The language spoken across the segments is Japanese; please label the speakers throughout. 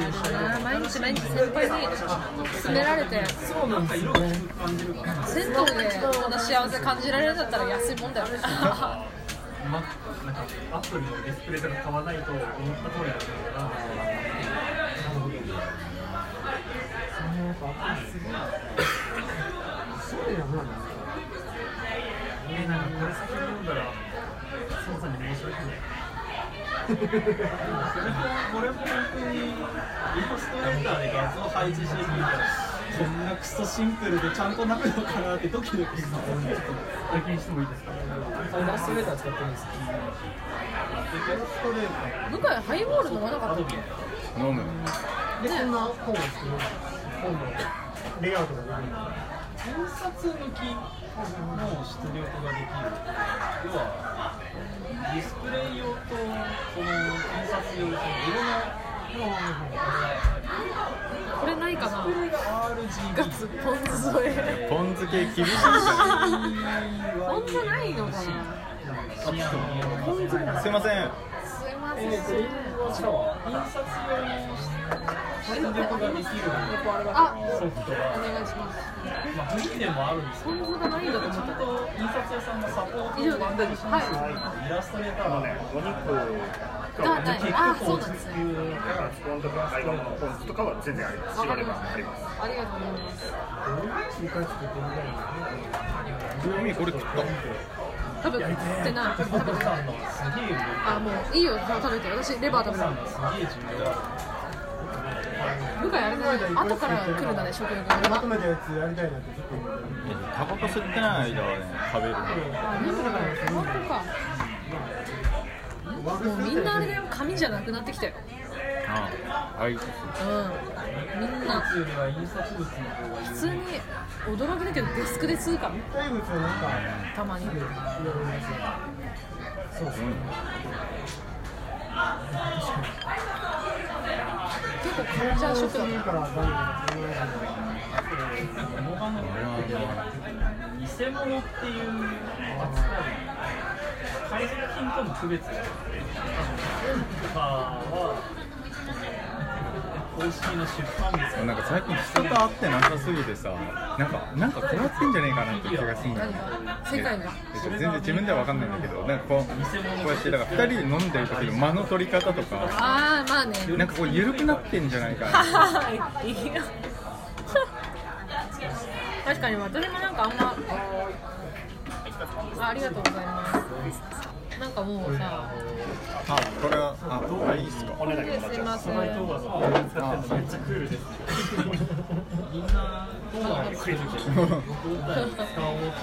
Speaker 1: な毎日毎日先輩に勧められて。
Speaker 2: そうなんですよね。
Speaker 1: 銭湯でこんな幸せ感じられるんだったら安いもんだよね。
Speaker 3: ま、なんか。アプリのディスプレイとか買わないと思った通りだったから
Speaker 2: そうやな。
Speaker 3: えー、なんかこれ先に飲んだら操作に申し訳ない
Speaker 4: これも本当にイラストレーターで画像配置してみたらこんなクソシンプルでちゃんとなるのかなってドキドキする
Speaker 3: 体験してもいいですか
Speaker 2: イラストレーター使ってるんですよ
Speaker 4: イラストレーター
Speaker 1: 向井ハイボール飲まなかったっけ
Speaker 5: 飲む
Speaker 2: でこんな本を作る本のレイアウトができる
Speaker 4: 印刷抜きの出力ができる要はディスプレイ用とその印刷用その色の
Speaker 1: これないかな？ガツポン酢添え。
Speaker 5: ポン酢系厳しい。か
Speaker 1: ポン酢ないのかな？
Speaker 5: らすいません
Speaker 1: す。いません、
Speaker 4: 印刷用の出力ができる
Speaker 1: あ
Speaker 4: ソフト
Speaker 1: お
Speaker 4: が、
Speaker 1: 願いします。
Speaker 4: まあ、フリーでもあるんですけ
Speaker 1: ポ
Speaker 4: どちゃんと印刷屋さんがサポートをしますよ、イラストレーターはね。
Speaker 6: お肉
Speaker 1: がないあそうなんですね。
Speaker 6: がスポンとかアイロンのポン酢とかは全然あります。
Speaker 1: わかりまし
Speaker 6: あります。
Speaker 1: たありがとうございます
Speaker 2: 中華作ってみたいな
Speaker 5: ちなみにこれ食った
Speaker 1: 食ってない食べて。ないあもういいよ。食べて私レバー食べる。れだね。後から来るんだね食欲が。
Speaker 2: まとめたやつやりたいなって
Speaker 5: タバコ吸ってない間はね食べる
Speaker 1: あでもタバコか。もうみんなあれだよ。紙じゃなくなってきたよ
Speaker 5: ああい
Speaker 1: うんみんな
Speaker 4: よりは印刷物の方がいい
Speaker 1: 普通に驚きだけどデスクで吸うから
Speaker 2: 大物はなんか
Speaker 1: たまに。
Speaker 2: いろいろですよそうそう。
Speaker 1: 結構カルチャーショックだった
Speaker 2: からガンガン
Speaker 4: モガの偽物っていう扱い海賊品との区別があってとかは公式の出版物が
Speaker 5: な。んか最近人と会ってなさすぎてさなんかなんか困ってんじゃねえかなって気がするんだよね。
Speaker 1: 世界が。
Speaker 5: えっと全然自分では分かんないんだけどなんかこうこうやってだから2人で飲んでる時の間の取り方とか。
Speaker 1: ああまあね。
Speaker 5: なんかこう緩くなってんじゃないかな。
Speaker 1: いいよ確かに私もなんかあんまあありがとうございますなんかもうさ
Speaker 5: あこれはああいいっすか？
Speaker 1: これですいません
Speaker 3: めっちゃクールです
Speaker 4: みんなど使おう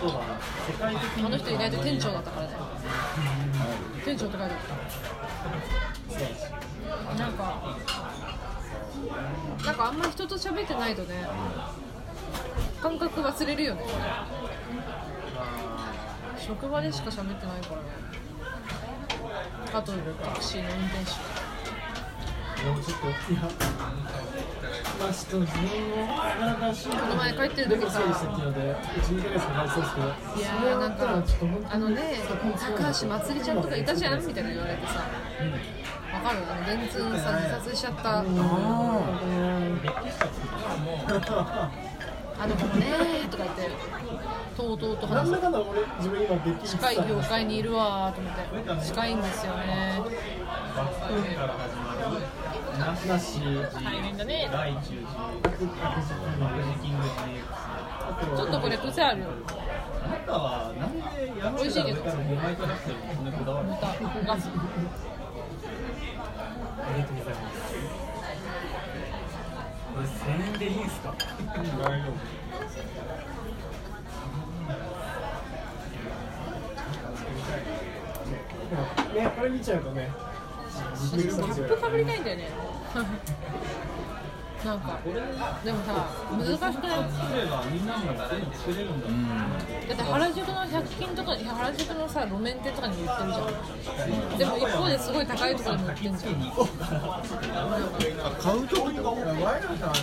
Speaker 4: とは世界的に
Speaker 1: あの人意外と店長だったからね店長って書いてある。なんかなんかあんまり人と喋ってないとね。感覚忘れるよね。職場でしか喋ってないからねあとタクシーの運転手
Speaker 2: もちょっといやまあちょっと自分の体し
Speaker 1: この前帰ってる時さ
Speaker 2: いうので12ヶ月かかりそうですけど
Speaker 1: いやなんかあのね高橋まつりちゃんとかいたじゃんみたいな言われてさわかるあの電通さ自殺しちゃったあの子もねとか言って。とうとうと話す。近い業界にいるわーと思って。近いんですよね大変だねちょっとこれ癖ある。よ
Speaker 4: あなたはなんで山
Speaker 1: 美味しいけど。
Speaker 4: から5枚からしてるのそんなこだわるの
Speaker 1: またガス
Speaker 2: ありがとうございます
Speaker 3: これ1000円でいいんすか？
Speaker 2: ねこれ見ちゃうとね
Speaker 1: キャップかぶりたいんだよね。なんかでもさ難しくない？
Speaker 4: 作ればみんなも全部作れるんだ。
Speaker 1: って原宿の100均とか原宿のさ路面店とかにも売ってるじゃん。でも一方ですごい高いところにも売ってるじゃん。
Speaker 5: あ買うとこ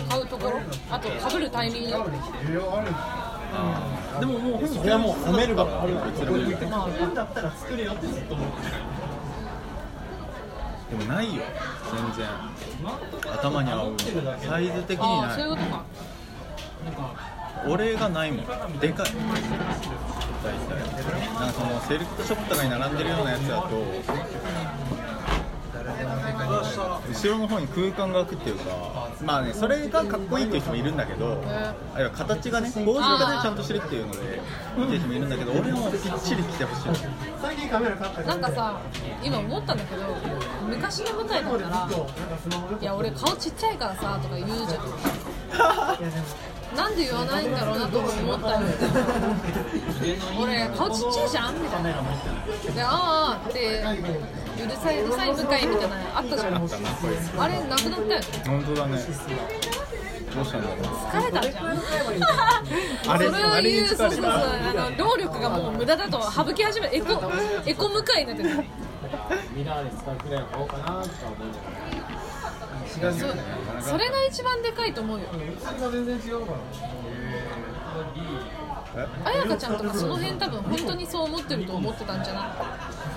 Speaker 1: 買うところ？あとかぶるタイミング
Speaker 5: でももう
Speaker 2: それはもう褒めるばっかり
Speaker 4: まあ、だったら作れよってずっと思ってる。
Speaker 5: でもないよ。全然。頭に合うサイズ的にない。俺がないもん。でかい。大体。なんかそのセレクトショップとかに並んでるようなやつだと後ろの方に空間が空くっていうかまあねそれがかっこいいっていう人もいるんだけどあるいは形がね構造がねちゃんとしてるっていうのでいいっていう人もいるんだけど俺はもうぴっちり来てほしい。
Speaker 2: 最近カメラ買った
Speaker 1: なんかさ今思ったんだけど昔の舞台だったら「いや俺顔ちっちゃいからさ」とか言うじゃんなんで言わないんだろうなと思ったよ。俺顔ちっちゃいじゃんみたいな。でああってうるさいうるさい向かいみたいなのあったじゃん。あれなくなったよね。
Speaker 5: 本当だね。どうしたんだろう
Speaker 1: 疲れたじゃん
Speaker 5: あれ
Speaker 1: それを言うそうそうそうあの労力がもう無駄だと省き始めエコエコ向かいになってる。
Speaker 2: ミラーで使うくらいの方かなとか思うじゃない
Speaker 1: そそれが一番でかいと思うよ。
Speaker 2: 全然違うから
Speaker 1: 彩香ちゃんとかその辺多分本当にそう思ってると思ってたんじゃない？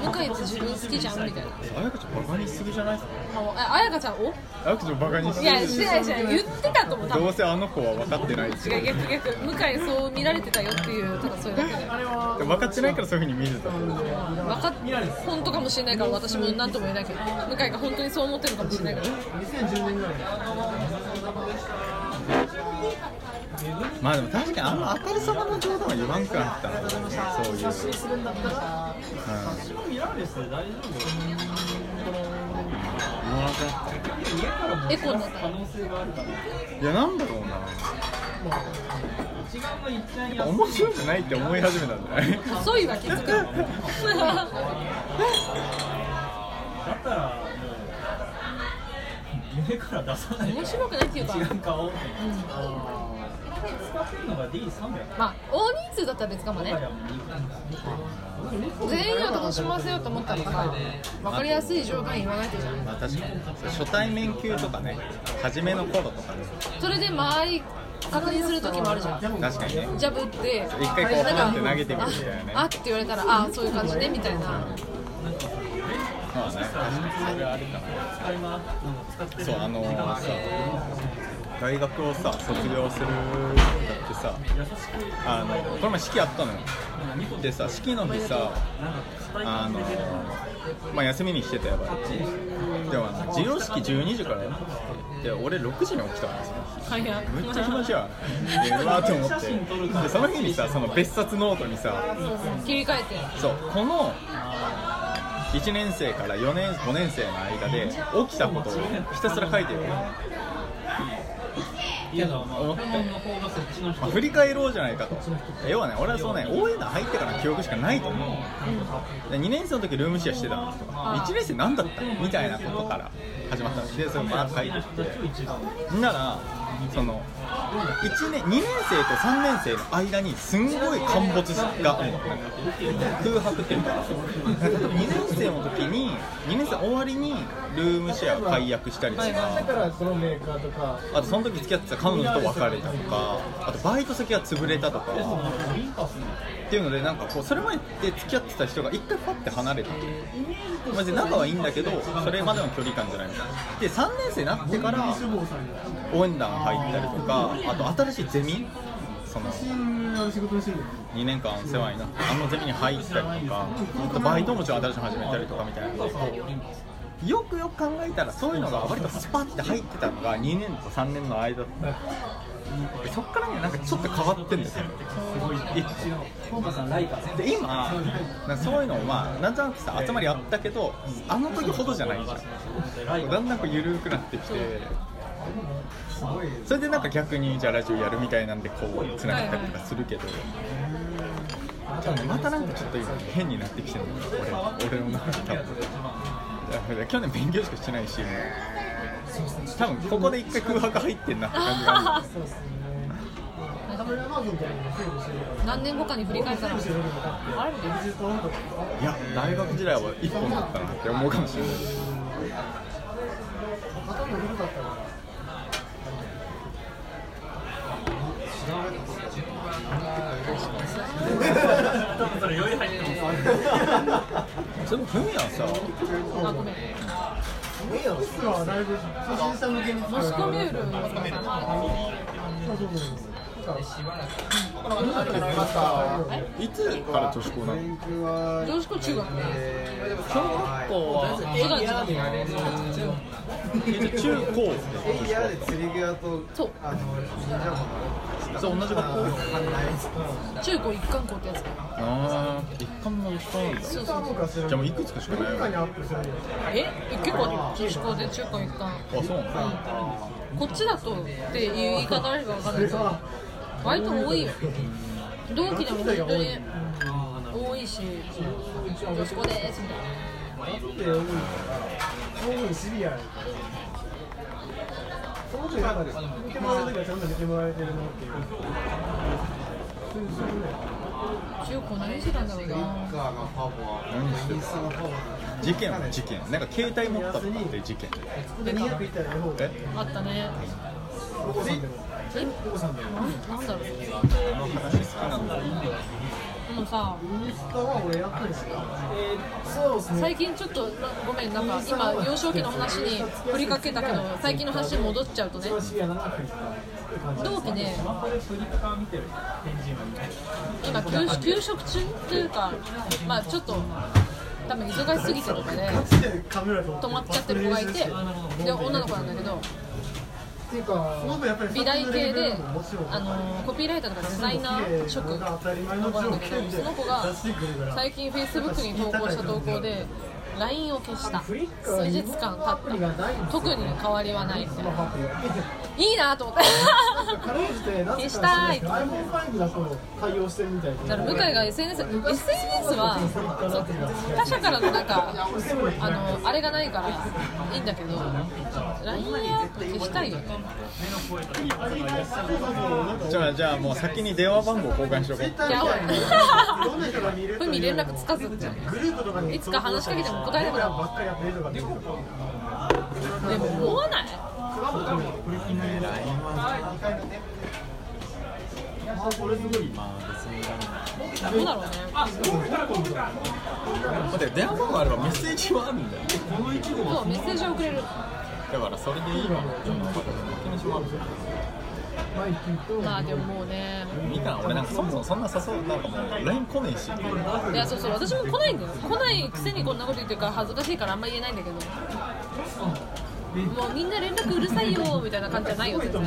Speaker 1: 向井って自分好きじゃんみたいな。
Speaker 5: あやかちゃんバカにしすぎじゃない
Speaker 1: あ彩香ちゃんお
Speaker 5: あやかちゃんバカにしす
Speaker 1: い
Speaker 5: ぎ
Speaker 1: やしないしない言ってたと思う
Speaker 5: どうせあの子は分。かってない
Speaker 1: 違う逆逆。向井そう見られてたよっていうただそれだけで。
Speaker 5: 分かってないからそういうふうに見ると。
Speaker 1: 分かっ本当かもしれないから私も何とも言えないけど。向井が本当にそう思ってるかもしれないから。
Speaker 2: 2010年ぐらい
Speaker 5: まあでも確かにあの明るさの冗談は言わんくなったなねそういう、うん、
Speaker 4: ミラーレスで大丈
Speaker 5: 言わなくなった
Speaker 1: エコになった
Speaker 4: 夫可能性があるから
Speaker 5: いやなんだろうな
Speaker 4: 一眼がいっちゃん
Speaker 5: やっぱ面白くないって思い始めたんじゃない
Speaker 1: 細いわ気づくの
Speaker 4: だったらもう夢から出さない
Speaker 1: 面白くないっていうか。
Speaker 4: 一眼買おうって使ってるのが D300
Speaker 1: まあ大人数だったら別かもね。全員を楽しませようと思ったらさ分かりやすい状態言わないとじゃん
Speaker 5: まあ確かに。初対面級とかね初めの頃とかね。
Speaker 1: それで周り確認する時もあるじゃん。
Speaker 5: 確かにね。
Speaker 1: ジャブって
Speaker 5: 一回こう投げてみるみたいなね。
Speaker 1: ああって言われたらあそういう感じねみたいな
Speaker 5: まあねそれはあるかなそうあのさ大学をさ卒業するだってさあのこの前式あったのよ。でさ式の日さあのまあ休みにしてたやばい。でもあの授業式12時からやってで俺6時に起きたんですよ。
Speaker 1: はいや
Speaker 5: めっちゃ暇じゃんでうわーって思って。でその日にさその別冊ノートにさ
Speaker 1: 切り替えて。
Speaker 5: そうこの1年生から4年5年生の間で起きたことをひたすら書いてる。思って、まあ、振り返ろうじゃないかと。要はね俺はそうね応援団入ってからの記憶しかないと思う。で2年生の時ルームシェアしてたの。とか1年生何だった？みたいなことから始まったの。でそれバーッと書いてって。ならその1年2年生と3年生の間にすんごい陥没が空白っていうか2年生の時に2年生終わりにルームシェアを解約したりとかあとその時付き合ってた彼女と別れたとかあとバイト先が潰れたとかっていうのでなんかこうそれまで付き合ってた人が一回パッて離れてマジで仲はいいんだけどそれまでの距離感じゃないみたいなで3年生になってから応援団入ったりとかあと新しいゼミその2年間世話になってあのゼミに入ったりとかあとバイトももちろん新しい始めたりとかみたいなよくよく考えたらそういうのが割とスパッて入ってたのが2年と3年の間そっからねなんかちょっと変わってんですよで今そういうのもまあなんとなくさ集まりあったけどあの時ほどじゃないじゃん。だんだんこう緩くなってきてそれでなんか逆にじゃあラジオやるみたいなんでこうつながったりとかするけど。多分またなんかちょっと今変になってきてるのよ俺俺の中で多分。去年勉強しかしてないし多分ここで一回空白入ってんなって感じが
Speaker 1: 何年後かに振り返ったら。
Speaker 5: いや大学時代は一本だったなって思うかもしれない
Speaker 2: 頭も古かったから
Speaker 4: それ余裕入ってます
Speaker 5: それもフミヤさ
Speaker 1: あごめん
Speaker 2: スはだいぶ初心者向けに
Speaker 1: マスコミュール
Speaker 2: そうそうそう。
Speaker 5: い。つから女子校なの
Speaker 1: 女子校中学
Speaker 5: 小学校は
Speaker 1: 違う違う
Speaker 5: え中高
Speaker 1: そう
Speaker 5: そう同じ学校
Speaker 1: 中高一貫校ってやつ。
Speaker 5: ああ一貫の一貫なんだ
Speaker 1: そうそう
Speaker 5: じゃあもういくつ。かしかない
Speaker 1: え結構女子校で中高一貫
Speaker 5: あそうなんだ
Speaker 1: こっちだとっていう言い方あるかわかんないけど割と多いよ。同期でも本当に多いし。女子校ですみたいな
Speaker 2: だって多いから多いシビアやからその時なんか見てもらえる時はちゃんと見てもらえてるなっていう
Speaker 1: 中高何してたんだろうな
Speaker 5: 何してる事件は事件なんか携帯持ったって事件
Speaker 2: で。200いったら絵本
Speaker 5: え
Speaker 1: あったねなんだろう。でもさ最近ちょっとごめんなんか今幼少期の話に振りかけたけど最近の話に戻っちゃうとね同期で
Speaker 4: スマホでフリッカー見てる返事
Speaker 1: 今休休職中っていうかまあちょっと多分忙しすぎてとかで止まっちゃってる子がいてで女の子なんだけど
Speaker 2: っていうか
Speaker 1: 美大系であのコピーライターとかデザイナー職の子なんだけどその子が最近フェイスブックに投稿した投稿で LINE を消した。数日間経った。特に変わりはない。みたいないいなと思って消したい。
Speaker 2: iPhone5 だと対応してるみたい
Speaker 1: だから向井が SNS, SNS は他者からのなんかあのあれがないからいいんだけど LINE は消したいよ。ね
Speaker 5: じゃあじゃあもう先に電話番号交換しとこう。
Speaker 1: い ふみ連絡つかずって。いつか話しかけても答えなくなる
Speaker 2: ばっかりやってるとかできるとか
Speaker 1: でも思わない。どうだろうね
Speaker 5: 待って電話番号あればメッセージはあるんだよ
Speaker 1: そうメッセージを送れる。
Speaker 5: だからそれでいいわ。気にします
Speaker 2: マイキーと
Speaker 1: まあでももうね。
Speaker 5: みかん俺なんかそもそもそんな誘うなんかもう LINE 来ねえし
Speaker 1: いやそうそう私も来ないんだよ来ないくせにこんなこと言ってるから恥ずかしいからあんま言えないんだけど。もうみんな連絡うるさいよみたいな感じじゃないよ全然